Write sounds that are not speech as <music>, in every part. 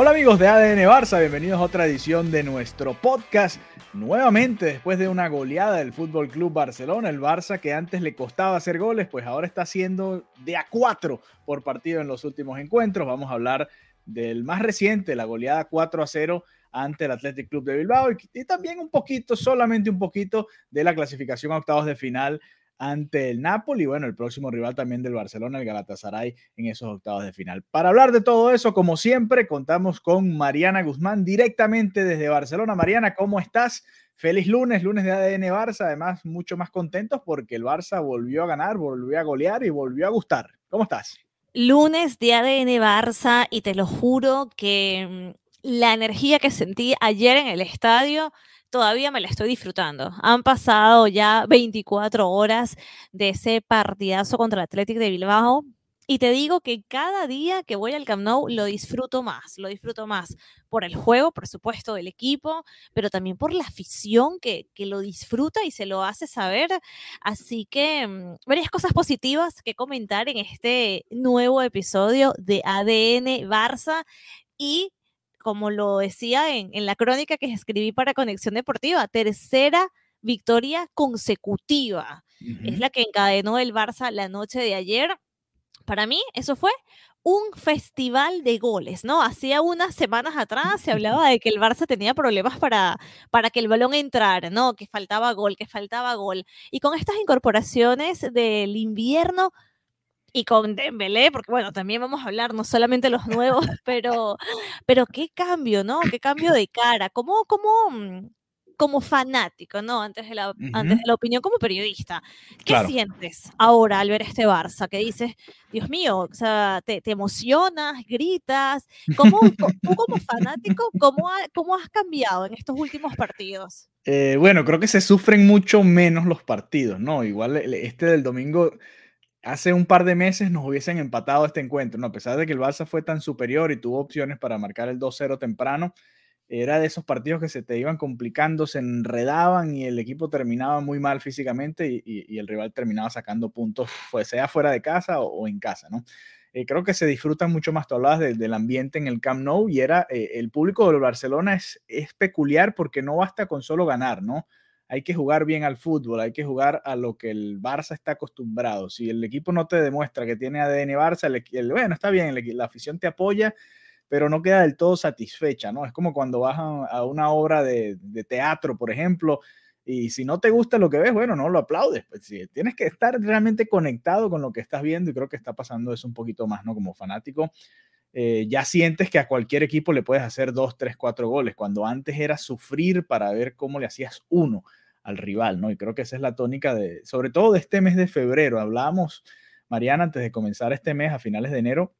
Hola amigos de ADN Barça, bienvenidos a otra edición de nuestro podcast. Nuevamente, después de una goleada del Fútbol Club Barcelona, el Barça que antes le costaba hacer goles, pues ahora está haciendo de a cuatro por partido en los últimos encuentros. Vamos a hablar del más reciente, la goleada 4 a 0 ante el Athletic Club de Bilbao y, y también un poquito, solamente un poquito de la clasificación a octavos de final ante el Napoli, bueno, el próximo rival también del Barcelona, el Galatasaray, en esos octavos de final. Para hablar de todo eso, como siempre, contamos con Mariana Guzmán directamente desde Barcelona. Mariana, ¿cómo estás? Feliz lunes, lunes de ADN Barça, además mucho más contentos porque el Barça volvió a ganar, volvió a golear y volvió a gustar. ¿Cómo estás? Lunes de ADN Barça y te lo juro que mm, la energía que sentí ayer en el estadio todavía me la estoy disfrutando. Han pasado ya 24 horas de ese partidazo contra el Athletic de Bilbao. Y te digo que cada día que voy al Camp Nou lo disfruto más, lo disfruto más por el juego, por supuesto, del equipo, pero también por la afición que, que lo disfruta y se lo hace saber. Así que mmm, varias cosas positivas que comentar en este nuevo episodio de ADN Barça y como lo decía en, en, la crónica que escribí para Conexión Deportiva, tercera victoria consecutiva. Uh -huh. Es la que encadenó el Barça la noche de ayer. Para mí, eso fue un festival de goles, ¿no? Hacía unas semanas atrás se <laughs> hablaba de que el Barça tenía problemas para, para que el balón entrara, ¿no? Que faltaba gol, que faltaba gol. Y con estas incorporaciones del invierno, y con Dembélé, porque bueno, también vamos a hablar no solamente los nuevos, <laughs> pero, pero qué cambio, ¿no? Qué cambio de cara, como, como, como fanático, ¿no? Antes de, la, uh -huh. antes de la opinión como periodista. ¿Qué claro. sientes ahora al ver este Barça? Que dices, Dios mío, o sea, te, te emocionas, gritas. ¿Cómo, tú como fanático, <laughs> cómo, ha, cómo has cambiado en estos últimos partidos? Eh, bueno, creo que se sufren mucho menos los partidos, ¿no? Igual este del domingo hace un par de meses nos hubiesen empatado este encuentro, ¿no? A pesar de que el Barça fue tan superior y tuvo opciones para marcar el 2-0 temprano, era de esos partidos que se te iban complicando, se enredaban y el equipo terminaba muy mal físicamente y, el rival terminaba sacando puntos, sea fuera de casa o, en casa, ¿no? Eh, creo que se disfruta mucho más, tú hablabas de, del ambiente en el Camp Nou y era, eh, el público del Barcelona es, es peculiar porque no basta con solo ganar, ¿no? Hay que jugar bien al fútbol, hay que jugar a lo que el Barça está acostumbrado. Si el equipo no te demuestra que tiene ADN Barça, el, bueno, está bien, la afición te apoya, pero no queda del todo satisfecha, ¿no? Es como cuando vas a, una obra de, teatro, por ejemplo, y si no te gusta lo que ves, bueno, no lo aplaudes. Pues, tienes que estar realmente conectado con lo que estás viendo y creo que está pasando eso un poquito más, ¿no? Como fanático. Eh, ya sientes que a cualquier equipo le puedes hacer dos, tres, cuatro goles, cuando antes era sufrir para ver cómo le hacías uno al rival, ¿no? Y creo que esa es la tónica de, sobre todo de este mes de febrero. Hablábamos, Mariana, antes de comenzar este mes, a finales de enero,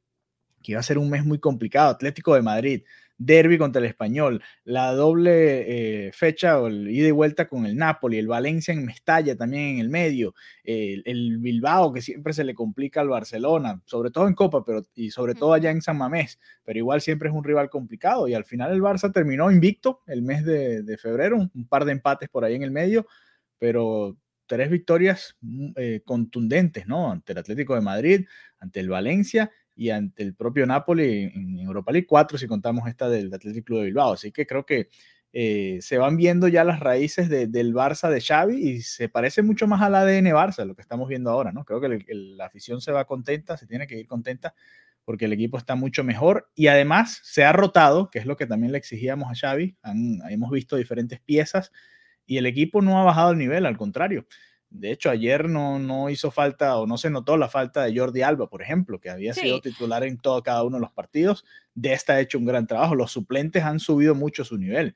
que iba a ser un mes muy complicado. Atlético de Madrid, derby contra el Español, la doble eh, fecha o el ida y vuelta con el Napoli, el Valencia en Mestalla también en el medio, el, el, Bilbao que siempre se le complica al Barcelona, sobre todo en Copa, pero y sobre todo allá en San Mamés, pero igual siempre es un rival complicado y al final el Barça terminó invicto el mes de, de febrero, un, un, par de empates por ahí en el medio, pero tres victorias eh, contundentes, ¿no? Ante el Atlético de Madrid, ante el Valencia y ante el propio Napoli en Europa League 4 si contamos esta del Atlético Club de Bilbao. Así que creo que eh, se van viendo ya las raíces de, del Barça de Xavi y se parece mucho más al ADN Barça, lo que estamos viendo ahora, ¿no? Creo que el, el, la afición se va contenta, se tiene que ir contenta porque el equipo está mucho mejor y además se ha rotado, que es lo que también le exigíamos a Xavi, Han, hemos visto diferentes piezas y el equipo no ha bajado el nivel, al contrario. De hecho, ayer no, no hizo falta o no se notó la falta de Jordi Alba, por ejemplo, que había sí. sido titular en todo cada uno de los partidos. Dest ha hecho un gran trabajo. Los suplentes han subido mucho su nivel.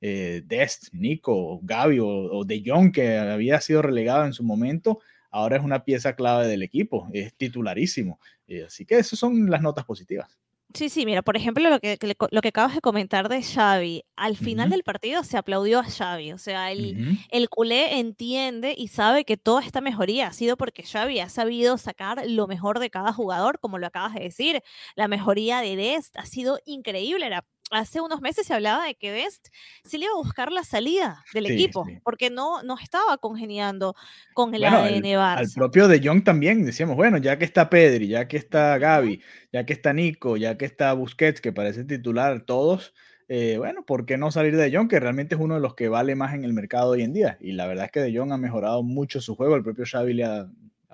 Eh, Dest, Nico, Gaby o, o, De Jong, que había sido relegado en su momento, ahora es una pieza clave del equipo, es titularísimo. así que esas son las notas positivas. Sí, sí, mira, por ejemplo, lo que, lo que acabas de comentar de Xavi, al final del partido se aplaudió a Xavi, o sea, el, el culé entiende y sabe que toda esta mejoría ha sido porque Xavi ha sabido sacar lo mejor de cada jugador, como lo acabas de decir, la mejoría de Dest ha sido increíble, era hace unos meses se hablaba de que Best sí le iba a buscar la salida del equipo, porque no, no estaba congeniando con el ADN Barça. Al propio De Jong también decíamos, bueno, ya que está Pedri, ya que está Gaby, ya que está Nico, ya que está Busquets, que parece titular, todos, eh, bueno, ¿por qué no salir de Jong, que realmente es uno de los que vale más en el mercado hoy en día? Y la verdad es que De Jong ha mejorado mucho su juego, el propio Xavi le ha,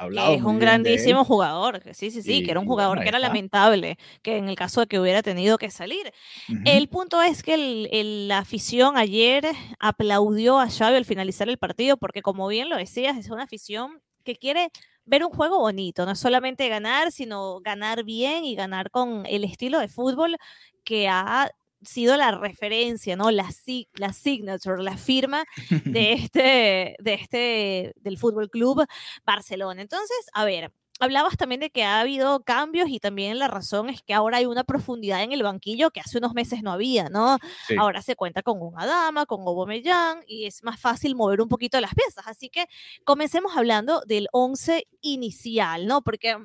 es un grandísimo jugador, sí, sí, sí, que era un jugador que era lamentable, que en el caso de que hubiera tenido que salir. El punto es que la afición ayer aplaudió a Xavi al finalizar el partido, porque como bien lo decías, es una afición que quiere ver un juego bonito, no solamente ganar, sino ganar bien y ganar con el estilo de fútbol que ha sido la referencia, ¿no? La, la signature, la firma <laughs> de este, de este, del Fútbol Club Barcelona. Entonces, a ver, hablabas también de que ha habido cambios y también la razón es que ahora hay una profundidad en el banquillo que hace unos meses no había, ¿no? Ahora se cuenta con un Adama, con Aubameyang y es más fácil mover un poquito las piezas. Así que comencemos hablando del 11 inicial, ¿no? Porque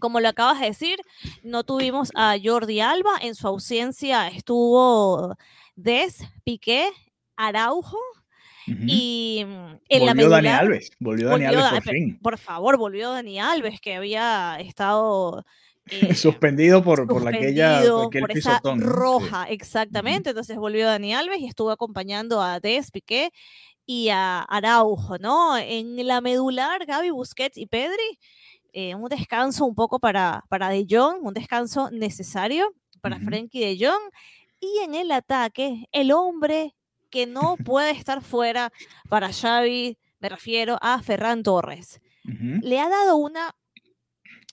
como lo acabas de decir, no tuvimos a Jordi Alba, en su ausencia estuvo Des, Piqué, Araujo, Y mm, en volvió la Dani Alves, volvió, Dani Alves por fin. Por favor, volvió Dani Alves, que había estado eh, <laughs> suspendido por, por aquella por esa roja, exactamente. Entonces volvió Dani Alves y estuvo acompañando a Des, Piqué y a Araujo, ¿no? En la medular, Gaby Busquets y Pedri eh, un descanso un poco para, para De Jong, un descanso necesario para Frenkie De Jong. Y en el ataque, el hombre que no <laughs> puede estar fuera para Xavi, me refiero a Ferran Torres. Le ha dado una,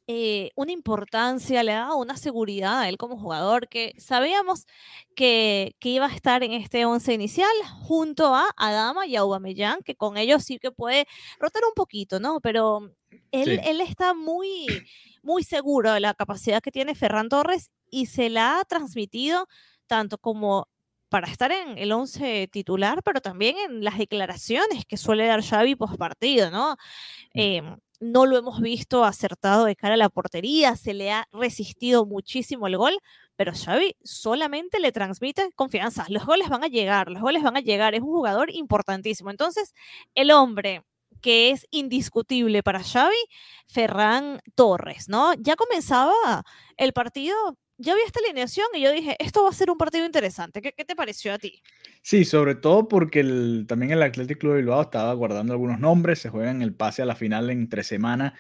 eh, una importancia, le dado una seguridad a él como jugador que sabíamos que, que iba a estar en este once inicial junto a Adama y a Aubameyang, que con ellos sí que puede rotar un poquito, ¿no? Pero él, está muy, muy seguro de la capacidad que tiene Ferran Torres y se la ha transmitido tanto como para estar en el 11 titular, pero también en las declaraciones que suele dar Xavi post partido, ¿no? Mm. No lo hemos visto acertado de cara a la portería, se le ha resistido muchísimo el gol, pero Xavi solamente le transmite confianza. Los goles van a llegar, los goles van a llegar, es un jugador importantísimo. Entonces, el hombre que es indiscutible para Xavi, Ferran Torres, ¿no? Ya comenzaba el partido, ya vi esta alineación y yo dije, esto va a ser un partido interesante. ¿Qué, te pareció a ti? Sí, sobre todo porque también el Athletic Club de Bilbao estaba guardando algunos nombres, se juegan el pase a la final entre semana.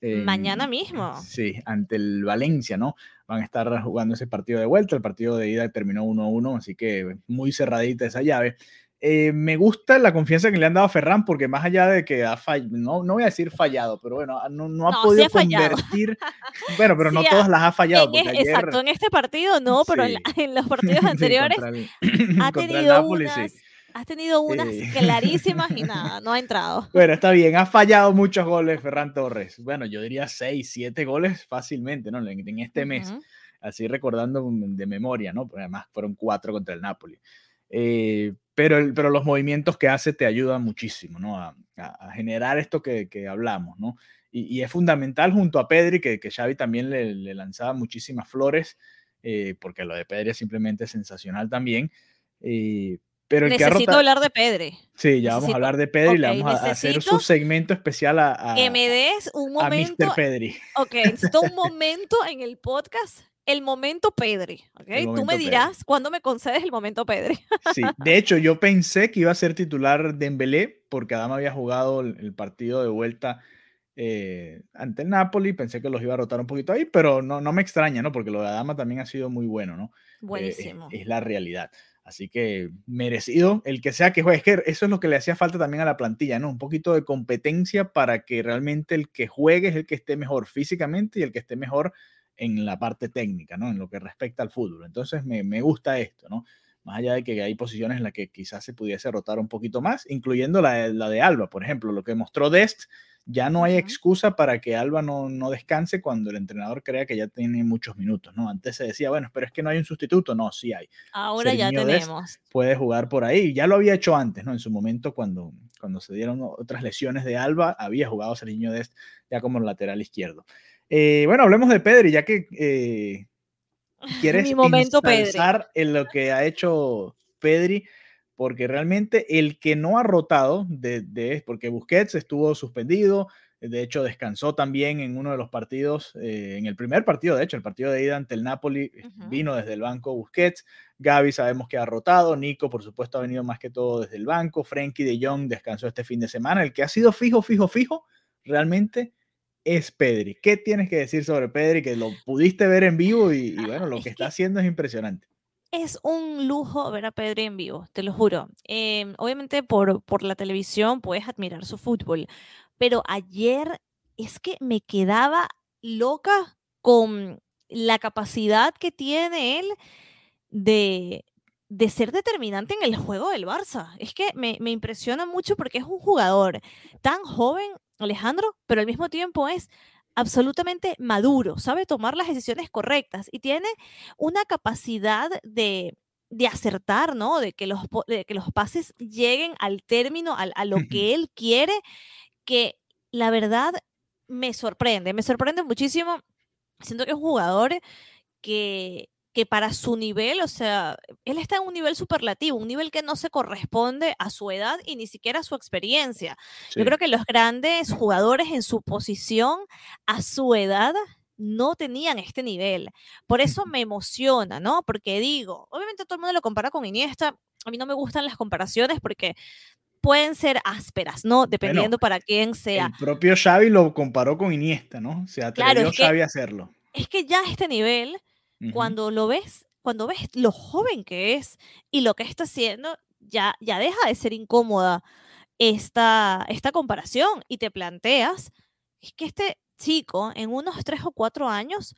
Mañana mismo. Sí, ante el Valencia, ¿no? Van a estar jugando ese partido de vuelta. El partido de ida terminó 1-1, así que muy cerradita esa llave. Eh, me gusta la confianza que le han dado a Ferran, porque más allá de que ha fallado, no, no voy a decir fallado, pero bueno, no, ha podido convertir. <laughs> bueno, pero <laughs> no todas las ha fallado. exacto, en este partido no, pero en, <laughs> los partidos anteriores <clears throat> ha, <clears throat> tenido unas, ha tenido unas clarísimas y nada, no ha entrado. Bueno, está bien, ha fallado muchos goles Ferran Torres. Bueno, yo diría seis, siete goles fácilmente, ¿no? En, este mes, así recordando de memoria, ¿no? Porque además fueron cuatro contra el Napoli. Eh, pero, pero los movimientos que hace te ayudan muchísimo, ¿no? A, generar esto que, que hablamos, ¿no? Y, es fundamental junto a Pedri, que, que Xavi también le, lanzaba muchísimas flores, eh, porque lo de Pedri es simplemente sensacional también. Eh, pero el Necesito hablar de Pedri. Sí, ya vamos a hablar de Pedri y le vamos a hacer su segmento especial a, que me des un momento. A Mr. Pedri. Ok, <laughs> necesito un momento en el podcast el momento Pedri, ¿ok? Tú me dirás cuándo me concedes el momento Pedri. Sí, <laughs> de hecho yo pensé que iba a ser titular de Dembélé porque Adama había jugado el, partido de vuelta eh, ante el Napoli, pensé que los iba a rotar un poquito ahí, pero no, no me extraña, ¿no? Porque lo de Adama también ha sido muy bueno, ¿no? Eh, Buenísimo. es, la realidad. Así que merecido el que sea que juegue. Es que eso es lo que le hacía falta también a la plantilla, ¿no? Un poquito de competencia para que realmente el que juegue es el que esté mejor físicamente y el que esté mejor en la parte técnica, ¿no? En lo que respecta al fútbol. Entonces me, me, gusta esto, ¿no? Más allá de que hay posiciones en las que quizás se pudiese rotar un poquito más, incluyendo la, la de Alba, por ejemplo, lo que mostró Dest ya no hay excusa para que Alba no, no, descanse cuando el entrenador crea que ya tiene muchos minutos, ¿no? Antes se decía, bueno, pero es que no hay un sustituto. No, sí hay. Ahora ya tenemos. Puede jugar por ahí. Ya lo había hecho antes, ¿no? En su momento, cuando, cuando se dieron otras lesiones de Alba, había jugado Serginho Dest ya como lateral izquierdo. Eh, bueno, hablemos de Pedri, ya que eh, <laughs> quieres Mi momento en lo que ha hecho Pedri porque realmente el que no ha rotado, de, porque Busquets estuvo suspendido, de hecho descansó también en uno de los partidos, eh, en el primer partido, de hecho, el partido de ida ante el Napoli, vino desde el banco Busquets, Gaby sabemos que ha rotado, Nico por supuesto ha venido más que todo desde el banco, Frenkie de Jong descansó este fin de semana, el que ha sido fijo, fijo, fijo, realmente es Pedri. ¿Qué tienes que decir sobre Pedri? Que lo pudiste ver en vivo y, bueno, lo que está haciendo es impresionante es un lujo ver a Pedri en vivo, te lo juro. Em, obviamente por, por la televisión puedes admirar su fútbol, pero ayer es que me quedaba loca con la capacidad que tiene él de, de ser determinante en el juego del Barça. Es que me, me, impresiona mucho porque es un jugador tan joven, Alejandro, pero al mismo tiempo es absolutamente maduro, sabe tomar las decisiones correctas y tiene una capacidad de, acertar, ¿no? De que, los, que los pases lleguen al término, a, lo que él quiere, que la verdad me sorprende, me sorprende muchísimo. Siento que es un jugador que, que para su nivel, o sea, él está en un nivel superlativo, un nivel que no se corresponde a su edad y ni siquiera a su experiencia. Yo creo que los grandes jugadores en su posición, a su edad, no tenían este nivel. Por eso me emociona, ¿no? Porque digo, obviamente todo el mundo lo compara con Iniesta, a mí no me gustan las comparaciones porque pueden ser ásperas, ¿no? Dependiendo para quién sea. El propio Xavi lo comparó con Iniesta, ¿no? Se atrevió Xavi a hacerlo. Es que ya este nivel cuando lo ves, cuando ves lo joven que es y lo que está haciendo, ya, ya deja de ser incómoda esta, esta comparación y te planteas es que este chico en unos tres o cuatro años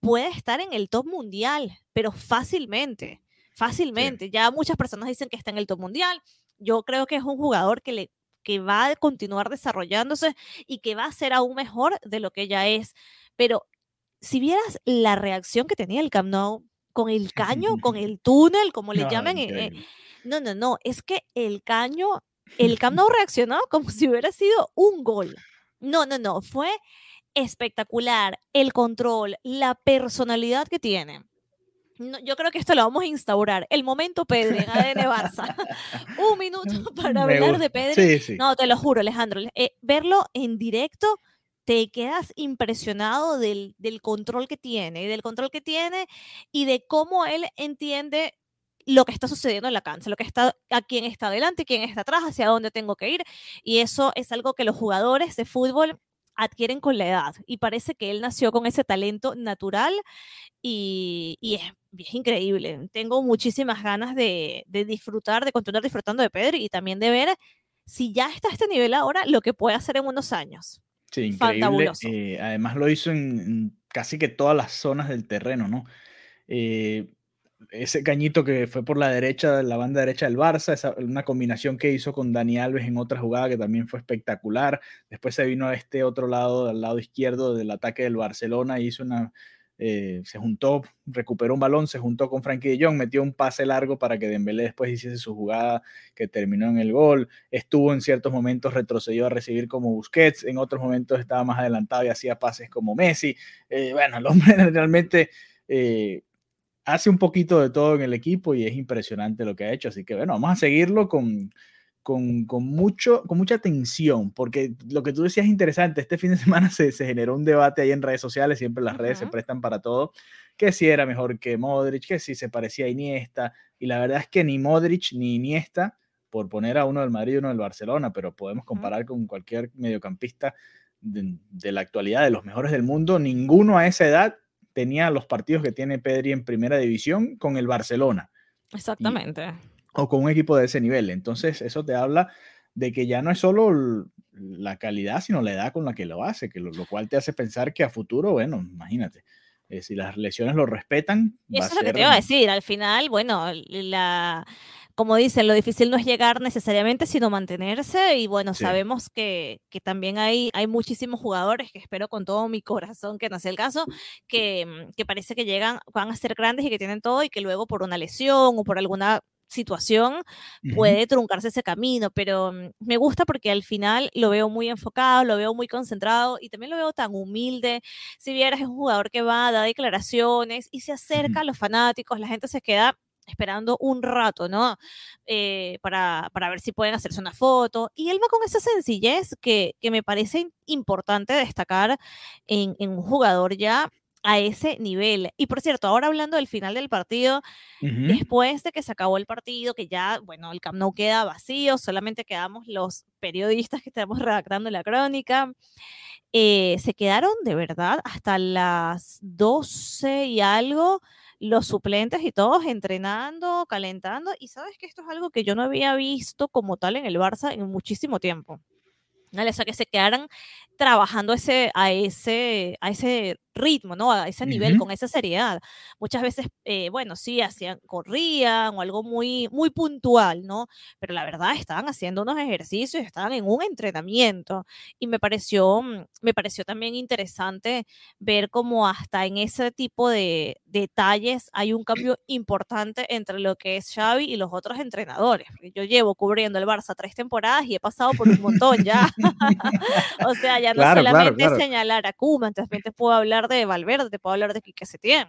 puede estar en el top mundial, pero fácilmente, fácilmente. Ya muchas personas dicen que está en el top mundial. Yo creo que es un jugador que, le, que va a continuar desarrollándose y que va a ser aún mejor de lo que ya es. Pero si vieras la reacción que tenía el Camp Nou con el <laughs> caño, con el túnel, como le llaman. Eh, no, no, no, es que el caño, el Camp Nou reaccionó <laughs> como si hubiera sido un gol. No, no, no, fue espectacular el control, la personalidad que tiene. yo creo que esto lo vamos a instaurar. El momento Pedri en ADN Barça. <laughs> Un minuto para hablar de Pedri. No, te lo juro, Alejandro. Eh, verlo en directo te quedas impresionado del, control que tiene, del control que tiene y de cómo él entiende lo que está sucediendo en la cancha, lo que está, a quién está adelante, quién está atrás, hacia dónde tengo que ir. Y eso es algo que los jugadores de fútbol adquieren con la edad. Y parece que él nació con ese talento natural y, es, increíble. Tengo muchísimas ganas de, de, disfrutar, de continuar disfrutando de Pedro y también de ver si ya está a este nivel ahora, lo que puede hacer en unos años. Sí, increíble. Eh, además lo hizo en, casi que todas las zonas del terreno, ¿no? Eh, ese cañito que fue por la derecha, la banda derecha del Barça, esa, una combinación que hizo con Dani Alves en otra jugada que también fue espectacular. Después se vino a este otro lado, al lado izquierdo del ataque del Barcelona, y hizo una, eh, se juntó, recuperó un balón, se juntó con Frankie de Jong, metió un pase largo para que Dembélé después hiciese su jugada que terminó en el gol. Estuvo en ciertos momentos, retrocedió a recibir como Busquets, en otros momentos estaba más adelantado y hacía pases como Messi. Eh, bueno, el hombre <laughs> realmente eh, hace un poquito de todo en el equipo y es impresionante lo que ha hecho. Así que bueno, vamos a seguirlo con, con, con, mucho, con mucha atención, porque lo que tú decías es interesante. Este fin de <laughs> semana se, se generó un debate ahí en redes sociales, siempre las redes se prestan para todo, que si era mejor que Modric, que si se parecía a Iniesta, y la verdad es que ni Modric ni Iniesta, por poner a uno del Madrid y uno del Barcelona, pero podemos comparar con cualquier mediocampista de, de, la actualidad, de los mejores del mundo, ninguno a esa edad tenía los partidos que tiene Pedri en primera división con el Barcelona. Exactamente o con un equipo de ese nivel. Entonces, eso te habla de que ya no es solo la calidad, sino la edad con la que lo hace, que lo, cual te hace pensar que a futuro, bueno, imagínate, eh, si las lesiones lo respetan. Eso es lo que te iba a decir, al final, bueno, la como dicen, lo difícil no es llegar necesariamente, sino mantenerse. Y bueno, Sí. sabemos que, que también hay, hay muchísimos jugadores que espero con todo mi corazón que no sea el caso, que, mm, que parece que llegan, van a ser grandes y que tienen todo y que luego por una lesión o por alguna situación puede truncarse ese camino, pero mm, me gusta porque al final lo veo muy enfocado, lo veo muy concentrado y también lo veo tan humilde. Si vieras, es un jugador que va, da declaraciones y se acerca a los fanáticos, la gente se queda esperando un rato, ¿no? Eh, para, para ver si pueden hacerse una foto. Y él va con esa sencillez que, que me parece im- importante destacar en, en un jugador ya a ese nivel. Y por cierto, ahora hablando del final del partido, después de que se acabó el partido, que ya, bueno, el Camp Nou queda vacío, solamente quedamos los periodistas que estamos redactando la crónica, eh, se quedaron de verdad hasta las 12 y algo los suplentes y todos entrenando, calentando, y sabes que esto es algo que yo no había visto como tal en el Barça en muchísimo tiempo. ¿vale? O sea, que se quedaran trabajando ese, a, ese, a ese ritmo, ¿no? A ese nivel, Ujú. con esa seriedad. Muchas veces, eh, bueno, sí, hacían, corrían o algo muy, muy puntual, ¿no? Pero la verdad, estaban haciendo unos ejercicios, estaban en un entrenamiento. Y me pareció, mm, me pareció también interesante ver cómo hasta en ese tipo de detalles hay un <clears throat> cambio importante entre lo que es Xavi y los otros entrenadores. Yo llevo cubriendo el Barça tres temporadas y he pasado por un montón ya. <laughs> o sea, ya no Claro, claro, solamente claro. señalar a Koeman, también te puedo hablar de Valverde, te puedo hablar de Quique Setién.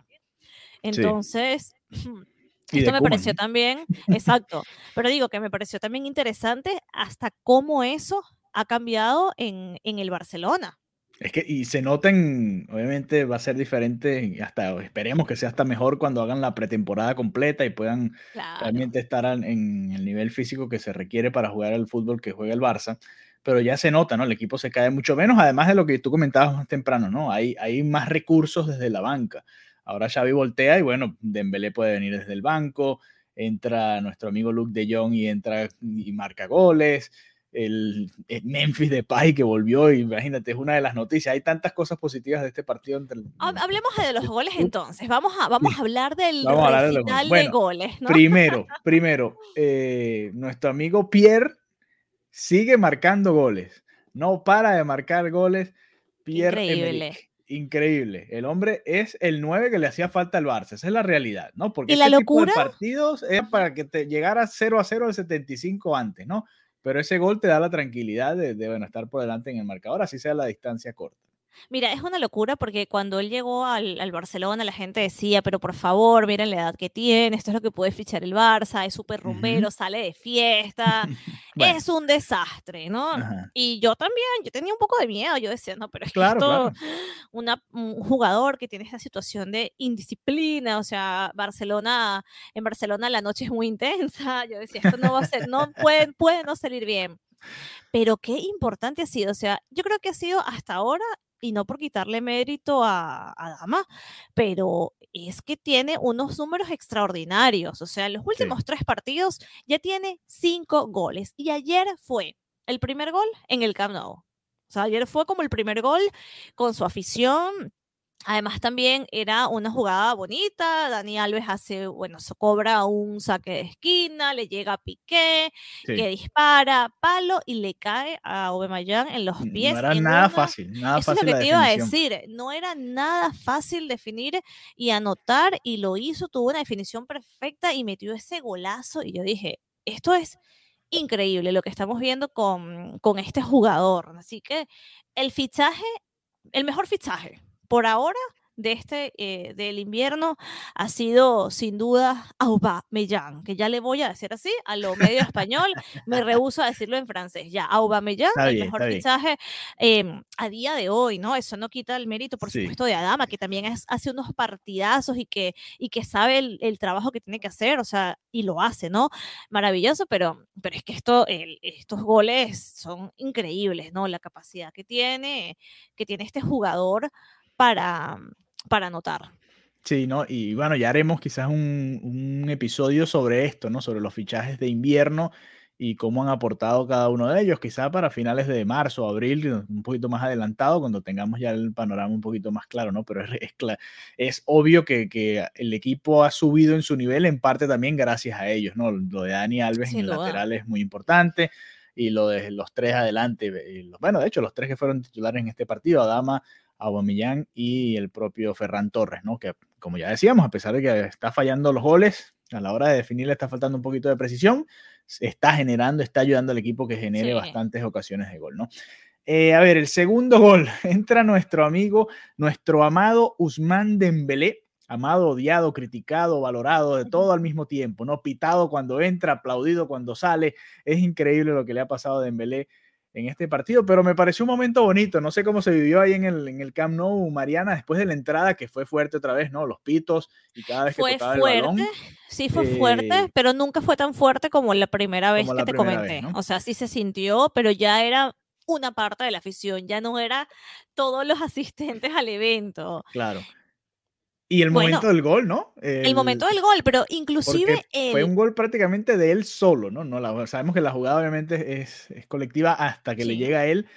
Entonces, <clears throat> Y esto me Koeman, pareció ¿no? también, exacto, pero digo que me pareció también interesante hasta cómo eso ha cambiado en, en el Barcelona. Es que, y se noten, obviamente va a ser diferente, hasta esperemos que sea hasta mejor cuando hagan la pretemporada completa y puedan Claro. realmente estar al- en el nivel físico que se requiere para jugar al fútbol que juega el Barça. Pero ya se nota, ¿no? El equipo se cae mucho menos, además de lo que tú comentabas más temprano, ¿no? Hay, hay más recursos desde la banca. Ahora Xavi voltea y bueno, Dembélé puede venir desde el banco, entra nuestro amigo Luke de Jong y entra y marca goles. El, el Memphis Depay que volvió, y imagínate, es una de las noticias. Hay tantas cosas positivas de este partido. Entre, Hab- Hablemos de los goles entonces. Vamos a, vamos a hablar del Vamos a hablar de los de goles, ¿no? Primero, primero, eh, nuestro amigo Pierre sigue marcando goles. No para de marcar goles. Pierre Increíble. Emerick. Increíble. El hombre es el 9 que le hacía falta al Barça. Esa es la realidad, ¿no? Porque Y la este tipo de partidos es para que te llegara 0 a 0 al 75 antes, ¿no? Pero ese gol te da la tranquilidad de, de, bueno, estar por delante en el marcador, así sea la distancia corta. Mira, es una locura porque cuando él llegó al, al Barcelona la gente decía, pero por favor, miren la edad que tiene, esto es lo que puede fichar el Barça, es súper rumbero, sale de fiesta, <laughs> Bueno, es un desastre, ¿no? Y yo también, yo tenía un poco de miedo, yo decía, no, pero es que Claro, esto, claro. una, un jugador que tiene esta situación de indisciplina, o sea, Barcelona, en Barcelona la noche es muy intensa, yo decía, esto no va a ser, no puede, puede no salir bien. Pero qué importante ha sido, o sea, yo creo que ha sido hasta ahora, y no por quitarle mérito a, a Dama, pero es que tiene unos números extraordinarios, o sea, en los Sí. últimos tres partidos ya tiene cinco goles, y ayer fue el primer gol en el Camp Nou. O sea, ayer fue como el primer gol con su afición. Además, también era una jugada bonita. Dani Alves hace, bueno, se cobra un saque de esquina, le llega a Piqué, Sí. que dispara, palo y le cae a Aubameyang en los pies. No era nada una- fácil, nada Eso es fácil lo que te iba a decir. No era nada fácil definir y anotar y lo hizo, tuvo una definición perfecta y metió ese golazo y yo dije, esto es increíble lo que estamos viendo con, con este jugador. Así que el fichaje, el mejor fichaje por ahora de este eh, del invierno ha sido sin duda Aubameyang, que ya le voy a decir así a lo medio español, me <laughs> rehúso a decirlo en francés. Ya Aubameyang, Está el bien, mejor fichaje em, a día de hoy, ¿no? Eso no quita el mérito, por Sí. supuesto, de Adama, que también es- hace unos partidazos y que, y que sabe el, el trabajo que tiene que hacer, o sea, y lo hace, ¿no? Maravilloso, pero, pero es que esto, el- estos goles son increíbles, ¿no? La capacidad que tiene, que tiene este jugador para, para anotar. Sí, ¿no? Y bueno, ya haremos quizás un, un episodio sobre esto, ¿no? Sobre los fichajes de invierno y cómo han aportado cada uno de ellos, quizá para finales de marzo o abril, un poquito más adelantado, cuando tengamos ya el panorama un poquito más claro, ¿no? Pero es, es, obvio que, que, el equipo ha subido en su nivel, en parte también gracias a ellos, ¿no? Lo de Dani Alves en el lateral es muy importante y lo de los tres adelante, eh, bueno, de hecho, los tres que fueron titulares en este partido, Adama, Aubameyang y el propio Ferran Torres, ¿no? Que como ya decíamos, a pesar de que está fallando los goles, a la hora de definir le está faltando un poquito de precisión, está generando, está ayudando al equipo que genere bastantes ocasiones de gol, ¿no? Eh, a ver, el segundo gol, <laughs> entra nuestro amigo, nuestro amado Usman Dembélé, amado, odiado, criticado, valorado, de todo al mismo tiempo, ¿no? Pitado cuando entra, aplaudido cuando sale, es increíble lo que le ha pasado a Dembélé en este partido, pero me pareció un momento bonito, no sé cómo se vivió ahí en el, en el Camp Nou, Mariana, después de la entrada, que fue fuerte otra vez, ¿no? Los pitos y cada vez que tocaba fuerte, el balón. Sí, fue fuerte, eh, pero nunca fue tan fuerte como la primera vez que te comenté. O sea, sí se sintió, pero ya era una parte de la afición, ya no era todos los <laughs> asistentes al evento. Claro. Y el momento del gol, ¿no? El, momento del gol, pero inclusive... Fue un gol prácticamente de él solo, ¿no? no la, sabemos que la jugada obviamente es, es colectiva hasta que le llega a él,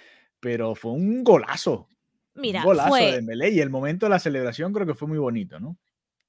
pero fue un golazo. Mira, un golazo de Dembélé y el momento de la celebración creo que fue muy bonito, ¿no?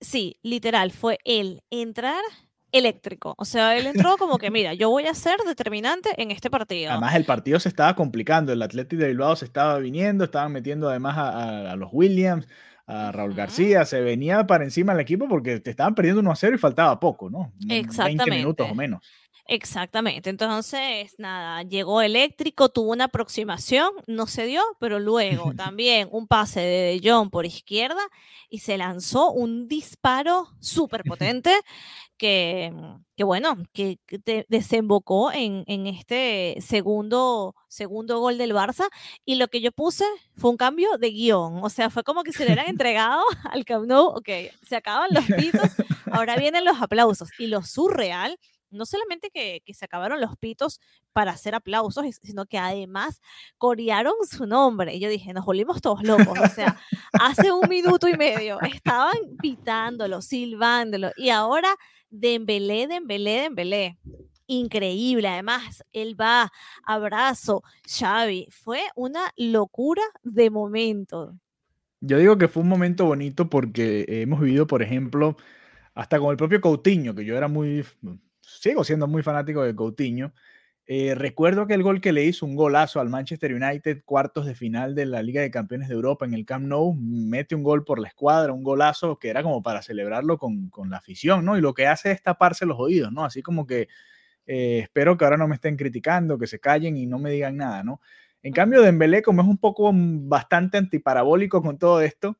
Sí, literal, fue él entrar eléctrico. O sea, él <laughs> entró como que, mira, yo voy a ser determinante en este partido. Además, el partido se estaba complicando, el Atlético de Bilbao se estaba viniendo, estaban metiendo además a los Williams a Raúl García, se venía para encima del equipo porque te estaban perdiendo 1 a 0 y faltaba poco, ¿no? Exactamente. 20 minutos o menos. Exactamente. Entonces, nada, llegó eléctrico, tuvo una aproximación, no se dio, pero luego <laughs> también un pase de De Jong por izquierda y se lanzó un disparo súper potente <laughs> que, que, bueno, que, desembocó en, en, este segundo, segundo gol del Barça. Y lo que yo puse fue un cambio de guion. O sea, fue como que se le hubieran entregado <laughs> al Camp Nou, ok, se acaban los pitos, ahora vienen los aplausos. Y lo surreal no solamente que, se acabaron los pitos para hacer aplausos, sino que además corearon <laughs> su nombre. Y yo dije, nos volvimos todos locos. O sea, hace un minuto y medio estaban pitándolo, silbándolo. Y ahora, Dembélé, Dembélé, Dembélé. Increíble. Además, él va, abrazo, Xavi. Fue una locura de momento. Yo digo que fue un momento bonito porque hemos vivido, por ejemplo, hasta con el propio Coutinho, que yo era muy sigo siendo muy fanático de Coutinho. Eh, recuerdo que el gol que le hizo, un golazo al Manchester United, cuartos de final de la Liga de Campeones de Europa en el Camp Nou, mete un gol por la escuadra, un golazo que era como para celebrarlo con, con la afición, ¿no? Y lo que hace es taparse los oídos, ¿no? Así como que eh, espero que ahora no me estén criticando, que se callen y no me digan nada, ¿no? En cambio, Dembélé, como es un poco mm, bastante antiparabólico con todo esto,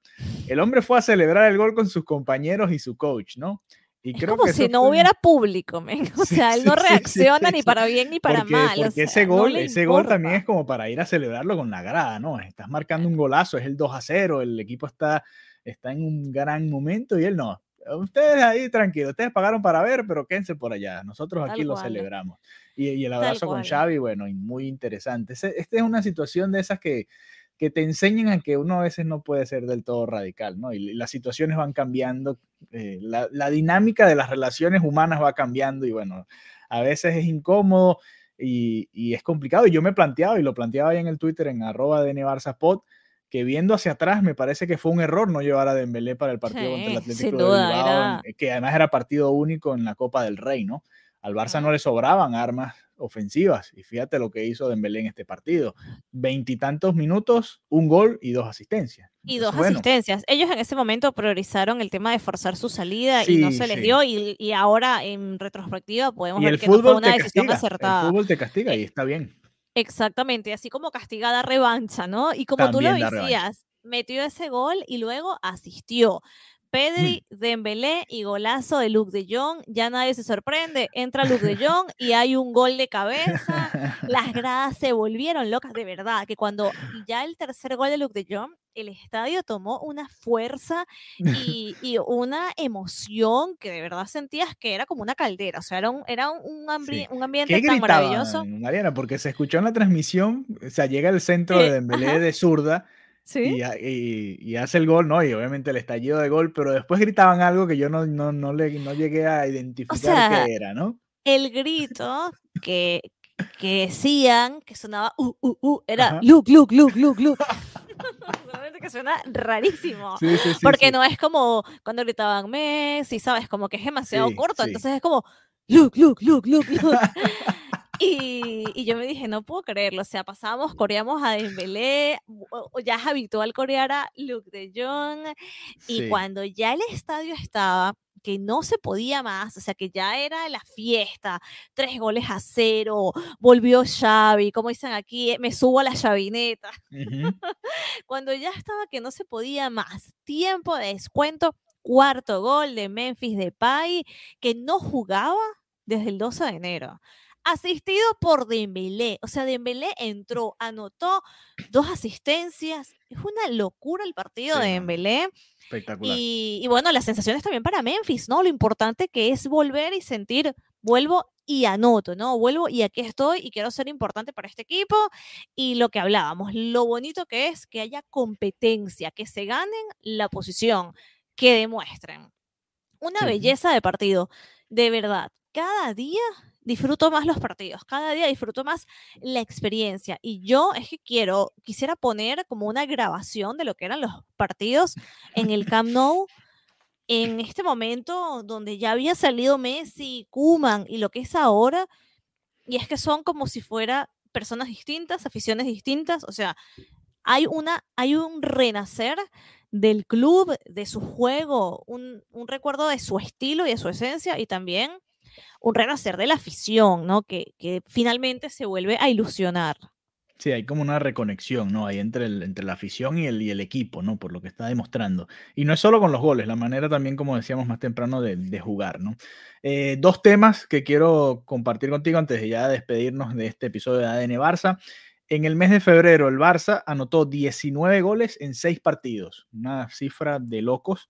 el hombre fue a celebrar el gol con sus compañeros y su coach, ¿no? Y es como si no hubiera público, <laughs> o sea, él no reacciona ni para bien ni para mal. Porque ese gol, ese gol también es como para ir a celebrarlo con la grada, ¿no? Estás marcando un golazo, es el 2 a 0, el equipo está, está en un gran momento y él no. Ustedes ahí tranquilos, ustedes pagaron para ver, pero quédense por allá. Nosotros aquí lo celebramos. Y, el abrazo con Xavi, bueno, muy interesante. Esta es una situación de esas que, que te enseñan a que uno a veces no puede ser del todo radical, ¿no? Y las situaciones van cambiando, eh, la, dinámica de las relaciones humanas va cambiando y bueno, a veces es incómodo y, es complicado. Y yo me he planteado, y lo planteaba ahí en el Twitter en arroba de Pod, que viendo hacia atrás me parece que fue un error no llevar a Dembélé para el partido contra el Atlético de Bilbao, que además era partido único en la Copa del Rey, ¿no? Al Barça no le sobraban armas ofensivas. Y fíjate lo que hizo Dembélé en este partido. Veintitantos minutos, un gol y dos asistencias. Y dos asistencias. Ellos en ese momento priorizaron el tema de forzar su salida y no se les dio. Y, ahora en retrospectiva podemos ver que no fue una decisión acertada. El fútbol te castiga y está bien. Exactamente, así como castigada revancha, ¿no? Y como tú lo decías, metió ese gol y luego asistió. Pedri, mm. Dembélé y golazo de Luke de Jong. Ya nadie se sorprende. Entra Luke de Jong y hay un gol de cabeza. Las <laughs> gradas se volvieron locas, de verdad. Que cuando ya el tercer gol de Luke de Jong, el estadio tomó una fuerza y, una emoción que de verdad sentías que era como una caldera. O sea, era un, era un, ambiente tan maravilloso. Mariana, porque se escuchó en la transmisión, o sea, llega el centro de Dembélé de zurda y, hace el gol, ¿no? Y obviamente el estallido de gol, pero después gritaban algo que yo no, no, no, le, no llegué a identificar qué era, ¿no? el grito que, que decían, que sonaba uh, uh, uh, era Luke, Luke, Luke, Luke, Luke. <laughs> Que suena rarísimo. Sí, sí, sí, porque no es como cuando gritaban Messi, ¿sabes? Como que es demasiado corto. Entonces es como Luke, Luke, Luke, Luke, Luke. <laughs> <laughs> Y, y yo me dije, no puedo creerlo. O sea, pasamos, coreamos a Dembélé, ya es habitual corear a Luke de Jong. Y Sí. cuando ya el estadio estaba, que no se podía más, o sea, que ya era la fiesta, tres goles a cero, volvió Xavi, como dicen aquí, me subo a la chavineta. Ujú. <laughs> Cuando ya estaba que no se podía más, tiempo de descuento, cuarto gol de Memphis Depay, que no jugaba desde el 12 de enero. Asistido por Dembélé, o sea, Dembélé entró, anotó dos asistencias. Es una locura el partido Sí, de. Dembélé. Espectacular. Y, y bueno, las sensaciones también para Memphis, ¿no? Lo importante que es volver y sentir, vuelvo y anoto, ¿no? Vuelvo y aquí estoy y quiero ser importante para este equipo. Y lo que hablábamos, lo bonito que es que haya competencia, que se ganen la posición, que demuestren. Una Sí. belleza de partido, de verdad. Cada día disfruto más los partidos, cada día disfruto más la experiencia. Y yo es que quiero, quisiera poner como una grabación de lo que eran los partidos en el <laughs> Camp Nou en este momento donde ya había salido Messi, Kuman y lo que es ahora. Y es que son como si fuera personas distintas, aficiones distintas. O sea, hay, una, hay un renacer del club, de su juego, un, un recuerdo de su estilo y de su esencia y también un renacer de la afición, ¿no? Que, finalmente se vuelve a ilusionar. Sí, hay como una reconexión, ¿no? Ahí entre, el, entre la afición y el, y el equipo, ¿no? Por lo que está demostrando. Y no es solo con los goles, la manera también, como decíamos más temprano, de, de jugar, ¿no? Eh, dos temas que quiero compartir contigo antes de ya despedirnos de este episodio de ADN Barça. En el mes de febrero, el Barça anotó 19 goles en 6 partidos, una cifra de locos.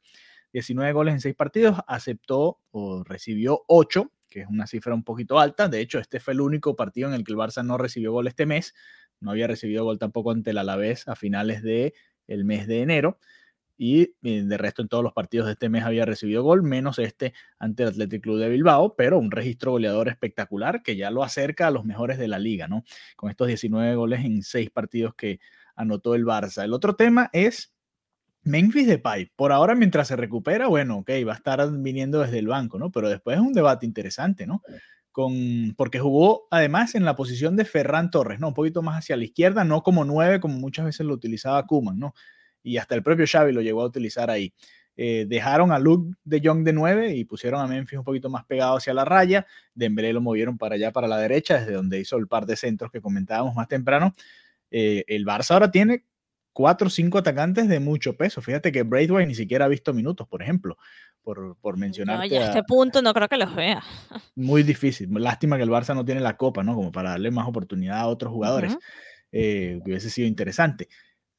19 goles en 6 partidos, aceptó o recibió 8, que es una cifra un poquito alta. De hecho, este fue el único partido en el que el Barça no recibió gol este mes no había recibido gol tampoco ante el Alavés a finales del el mes de enero. Y eh, de resto en todos los partidos de este mes había recibido gol, menos este ante el Athletic Club de Bilbao, pero un registro goleador espectacular que ya lo acerca a los mejores de la liga, ¿no? Con estos 19 goles en 6 partidos que anotó el Barça. El otro tema es Memphis Depay. Por ahora, mientras se recupera, bueno, ok, va a estar viniendo desde el banco, ¿no? Pero después es un debate interesante, ¿no? Con, porque jugó además en la posición de Ferran Torres, ¿no? Un poquito más hacia la izquierda, no como nueve, como muchas veces lo utilizaba Kuman, ¿no? Y hasta el propio Xavi lo llegó a utilizar ahí. Eh, dejaron a Luke de Jong de 9 y pusieron a Memphis un poquito más pegado hacia la raya. Dembélé lo movieron para allá, para la derecha, desde donde hizo el par de centros que comentábamos más temprano. Eh, el Barça ahora tiene cuatro o cinco atacantes de mucho peso. Fíjate que Braithwaite ni siquiera ha visto minutos, por ejemplo, por, por mencionar. No, ya a este punto no creo que los vea. <laughs> Muy difícil. Lástima que el Barça no tiene la copa, ¿no? Como para darle más oportunidad a otros jugadores. Uh -huh. eh, hubiese sido interesante.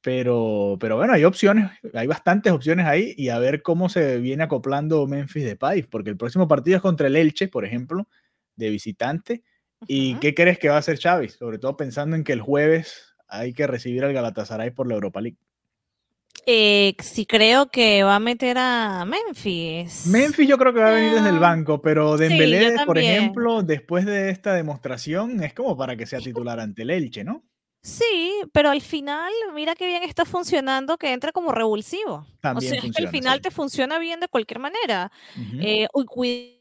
Pero, pero bueno, hay opciones, hay bastantes opciones ahí y a ver cómo se viene acoplando Memphis Depay, porque el próximo partido es contra el Elche, por ejemplo, de visitante. ¿Y uh -huh. qué crees que va a hacer Xavi? Sobre todo pensando en que el jueves hay que recibir al Galatasaray por la Europa League. Eh, sí creo que va a meter a Memphis. Memphis yo creo que va a venir desde el banco, pero Dembélé, sí, por ejemplo, después de esta demostración, es como para que sea titular ante el Elche, ¿no? Sí, pero al final, mira qué bien está funcionando que entra como revulsivo. También o sea, <laughs> funciona, es que al final sí. te funciona bien de cualquier manera. Uh -huh. eh, uy,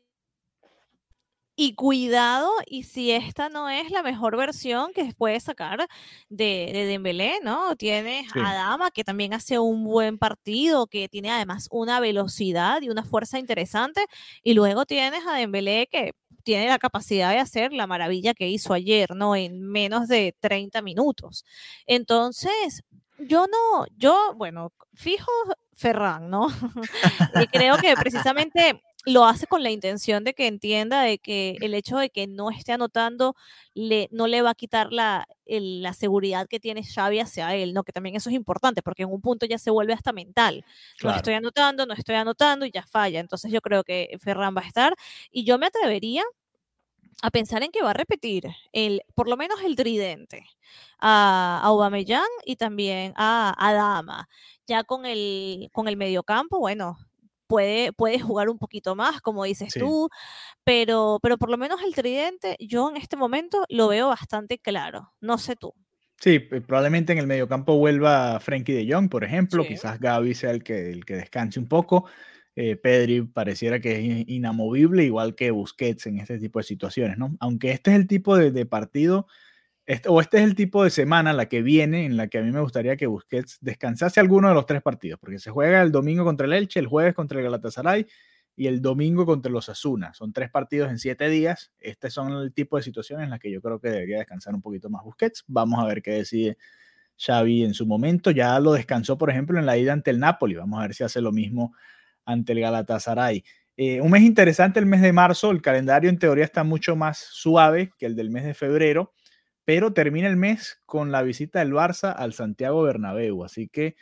y cuidado, y si esta no es la mejor versión que puedes sacar de, de Dembélé, ¿no? Tienes Sí. a Dama, que también hace un buen partido, que tiene además una velocidad y una fuerza interesante, y luego tienes a Dembélé que tiene la capacidad de hacer la maravilla que hizo ayer, ¿no? En menos de 30 minutos. Entonces, yo no, yo, bueno, fijo Ferran, ¿no? <laughs> y creo que <laughs> precisamente lo hace con la intención de que entienda de que el hecho de que no esté anotando le, no le va a quitar la, el, la seguridad que tiene Xavi hacia él, ¿no? Que también eso es importante, porque en un punto ya se vuelve hasta mental. Claro. No estoy anotando, no estoy anotando y ya falla. Entonces yo creo que Ferran va a estar y yo me atrevería a pensar en que va a repetir el, por lo menos el tridente a, a Aubameyang y también a, a Dama. Ya con el, con el mediocampo, bueno, puede, puede jugar un poquito más, como dices tú, pero, pero por lo menos el tridente, yo en este momento lo veo bastante claro. No sé tú. Sí, probablemente en el mediocampo vuelva Frankie de Jong, por ejemplo. Quizás Gaby sea el que, el que descanse un poco. Eh, Pedri pareciera que es inamovible, igual que Busquets en este tipo de situaciones, ¿no? Aunque este es el tipo de, partido, este, o este es el tipo de semana, la que viene, en la que a mí me gustaría que Busquets descansase alguno de los tres partidos, porque se juega el domingo contra el Elche, el jueves contra el Galatasaray y el domingo contra los Asuna. Son tres partidos en siete días. Este son el tipo de situaciones en las que yo creo que debería descansar un poquito más Busquets. Vamos a ver qué decide Xavi en su momento. Ya lo descansó, por ejemplo, en la ida ante el Napoli. Vamos a ver si hace lo mismo ante el Galatasaray. Eh, un mes interesante el mes de marzo, el calendario en teoría está mucho más suave que el del mes de febrero, pero termina el mes con la visita del Barça al Santiago Bernabéu, así que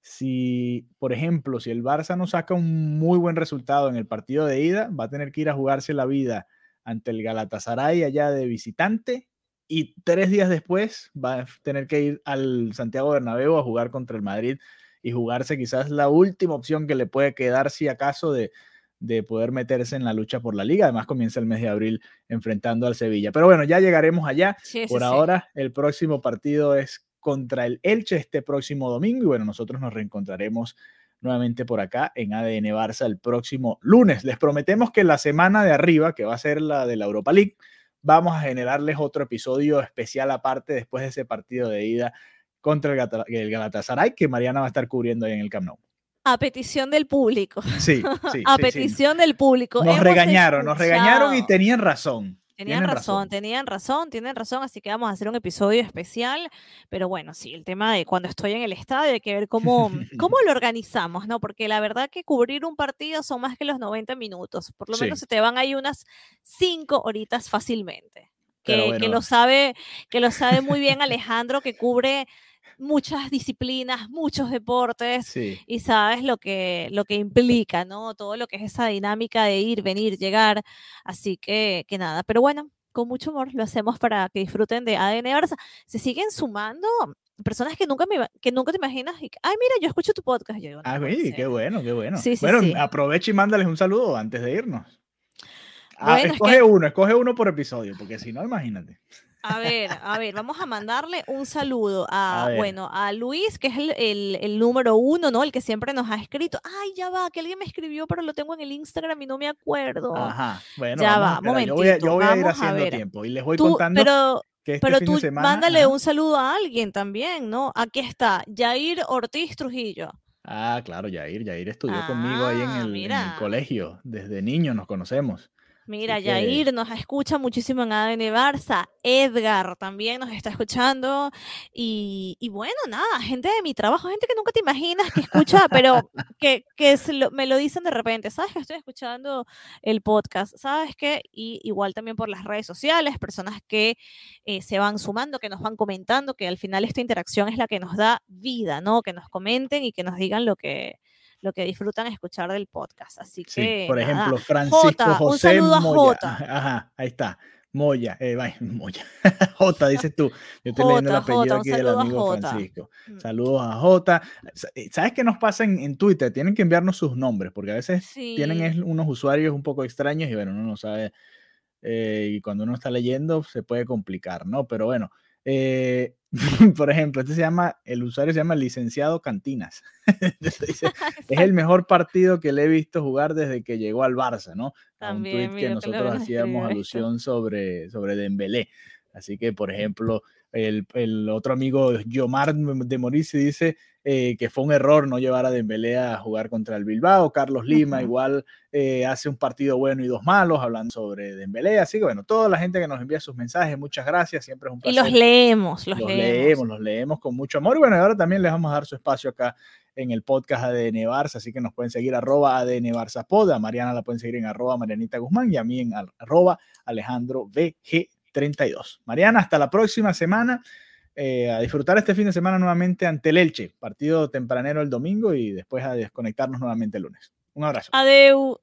si, por ejemplo, si el Barça no saca un muy buen resultado en el partido de ida, va a tener que ir a jugarse la vida ante el Galatasaray allá de visitante y tres días después va a tener que ir al Santiago Bernabéu a jugar contra el Madrid y jugarse quizás la última opción que le puede quedar si acaso de, de poder meterse en la lucha por la liga. Además comienza el mes de abril enfrentando al Sevilla. Pero bueno, ya llegaremos allá. por ahora, el próximo partido es contra el Elche este próximo domingo y bueno, nosotros nos reencontraremos nuevamente por acá en ADN Barça el próximo lunes. Les prometemos que la semana de arriba, que va a ser la de la Europa League, vamos a generarles otro episodio especial aparte después de ese partido de ida contra el, Galatasaray que Mariana va a estar cubriendo ahí en el Camp Nou. A petición del público. Sí, sí. <laughs> a petición del público. Nos regañaron, nos regañaron y tenían razón. Tenían razón, tenían razón, tienen razón, así que vamos a hacer un episodio especial, pero bueno, sí, el tema de cuando estoy en el estadio hay que ver cómo, <laughs> cómo lo organizamos, ¿no? Porque la verdad que cubrir un partido son más que los 90 minutos, por lo menos se te van ahí unas 5 horitas fácilmente. Que, que, lo sabe, que lo sabe muy bien Alejandro, que cubre muchas disciplinas, muchos deportes y sabes lo que, lo que implica, ¿no? Todo lo que es esa dinámica de ir, venir, llegar. Así que, que nada, pero bueno, con mucho amor lo hacemos para que disfruten de ADN Barça. Se siguen sumando personas que nunca, me, que nunca te imaginas. Y, Ay, mira, yo escucho tu podcast. Yo ah, qué bueno, qué bueno. bueno, aprovecha y mándales un saludo antes de irnos. Ah, escoge uno, escoge uno por episodio, porque si no, imagínate. A ver, a ver, vamos a mandarle un saludo a, bueno, a Luis, que es el, número uno, ¿no? El que siempre nos ha escrito. Ay, ya va, que alguien me escribió, pero lo tengo en el Instagram y no me acuerdo. Ajá, bueno, ya va, momentito. Yo voy a, ir haciendo tiempo y les voy contando. Pero, que este pero tú mándale un saludo a alguien también, ¿no? Aquí está, Jair Ortiz Trujillo. Ah, claro, Jair, Jair estudió conmigo ahí en ah, el, en el colegio. Desde niño nos conocemos. Mira, Yair nos escucha muchísimo en ADN Barça. Edgar también nos está escuchando. Y, bueno, nada, gente de mi trabajo, gente que nunca te imaginas que escucha, <laughs> pero que, que me lo dicen de repente. ¿Sabes que estoy escuchando el podcast? ¿Sabes qué? Y igual también por las redes sociales, personas que eh, se van sumando, que nos van comentando, que al final esta interacción es la que nos da vida, ¿no? Que nos comenten y que nos digan lo que lo que disfrutan escuchar del podcast. Así que. por ejemplo, Francisco José Moya. <laughs> Ajá, ahí está. Moya, eh, <laughs> Moya. Jota, dices tú. Yo estoy leyendo el apellido aquí del amigo Francisco. Mm. Saludos a Jota. Eh, ¿Sabes qué nos pasa en, Twitter? Tienen que enviarnos sus nombres, porque a veces tienen unos usuarios un poco extraños y bueno, uno no sabe. Eh, y cuando uno está leyendo se puede complicar, ¿no? Pero bueno, eh, <laughs> por ejemplo, este se llama, el usuario se llama licenciado Cantinas. <laughs> <laughs> es el mejor partido que le he visto jugar desde que llegó al Barça, ¿no? También, un tweet que nosotros hacíamos alusión sobre, sobre Dembélé. Así que, por ejemplo, el, el otro amigo Yomar de Morici dice eh, que fue un error no llevar a Dembélé a jugar contra el Bilbao. Carlos Lima igual eh, hace un partido bueno y dos malos hablando sobre Dembélé. Así que bueno, toda la gente que nos envía sus mensajes, muchas gracias. Siempre es un placer. Y los leemos, los, leemos. Los leemos con mucho amor. Y bueno, ahora también les vamos a dar su espacio acá en el podcast ADN Barça, así que nos pueden seguir arroba ADN Barça Pod, a Mariana la pueden seguir en arroba Marianita Guzmán y a mí en arroba Alejandro BG 32. Mariana, hasta la próxima semana. Eh, a disfrutar este fin de semana nuevamente ante el Elche, partido tempranero el domingo y después a desconectarnos nuevamente el lunes. Un abrazo. Adeu.